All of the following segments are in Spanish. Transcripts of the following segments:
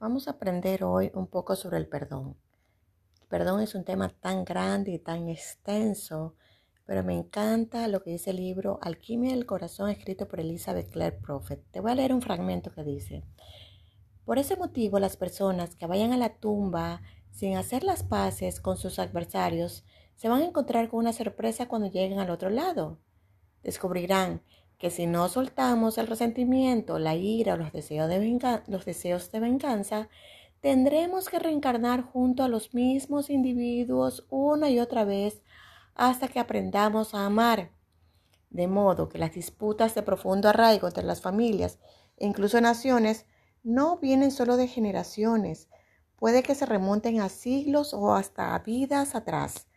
Vamos a aprender hoy un poco sobre el perdón. El perdón es un tema tan grande y tan extenso, pero me encanta lo que dice el libro Alquimia del Corazón escrito por Elizabeth Clare Prophet. Te voy a leer un fragmento que dice, por ese motivo las personas que vayan a la tumba sin hacer las paces con sus adversarios se van a encontrar con una sorpresa cuando lleguen al otro lado. Descubrirán que si no soltamos el resentimiento, la ira los deseos de, los deseos de venganza, tendremos que reencarnar junto a los mismos individuos una y otra vez hasta que aprendamos a amar. De modo que las disputas de profundo arraigo entre las familias incluso naciones no vienen solo de generaciones, puede que se remonten a siglos o hasta a vidas atrás.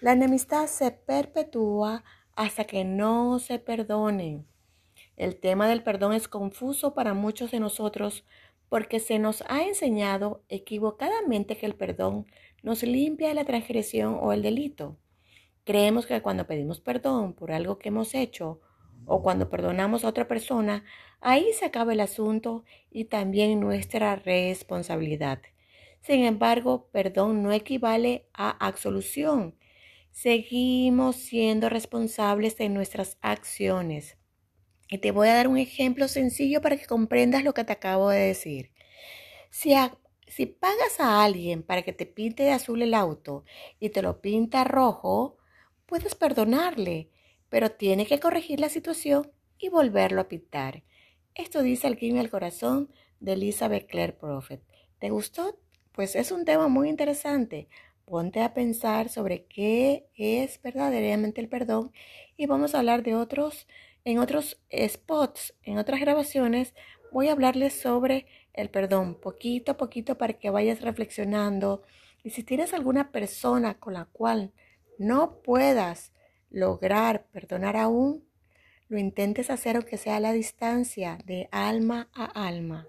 La enemistad se perpetúa hasta que no se perdonen. El tema del perdón es confuso para muchos de nosotros porque se nos ha enseñado equivocadamente que el perdón nos limpia la transgresión o el delito. Creemos que cuando pedimos perdón por algo que hemos hecho o cuando perdonamos a otra persona, ahí se acaba el asunto y también nuestra responsabilidad. Sin embargo, perdón no equivale a absolución seguimos siendo responsables de nuestras acciones. Y te voy a dar un ejemplo sencillo para que comprendas lo que te acabo de decir. Si, pagas a alguien para que te pinte de azul el auto y te lo pinta rojo, puedes perdonarle, pero tiene que corregir la situación y volverlo a pintar. Esto dice Alquimia al Corazón de Elizabeth Clare Prophet. ¿Te gustó? Pues es un tema muy interesante. Ponte a pensar sobre qué es verdaderamente el perdón y vamos a hablar de otros, en otros spots, en otras grabaciones, voy a hablarles sobre el perdón poquito a poquito para que vayas reflexionando. Y si tienes alguna persona con la cual no puedas lograr perdonar aún, lo intentes hacer aunque sea a la distancia, de alma a alma.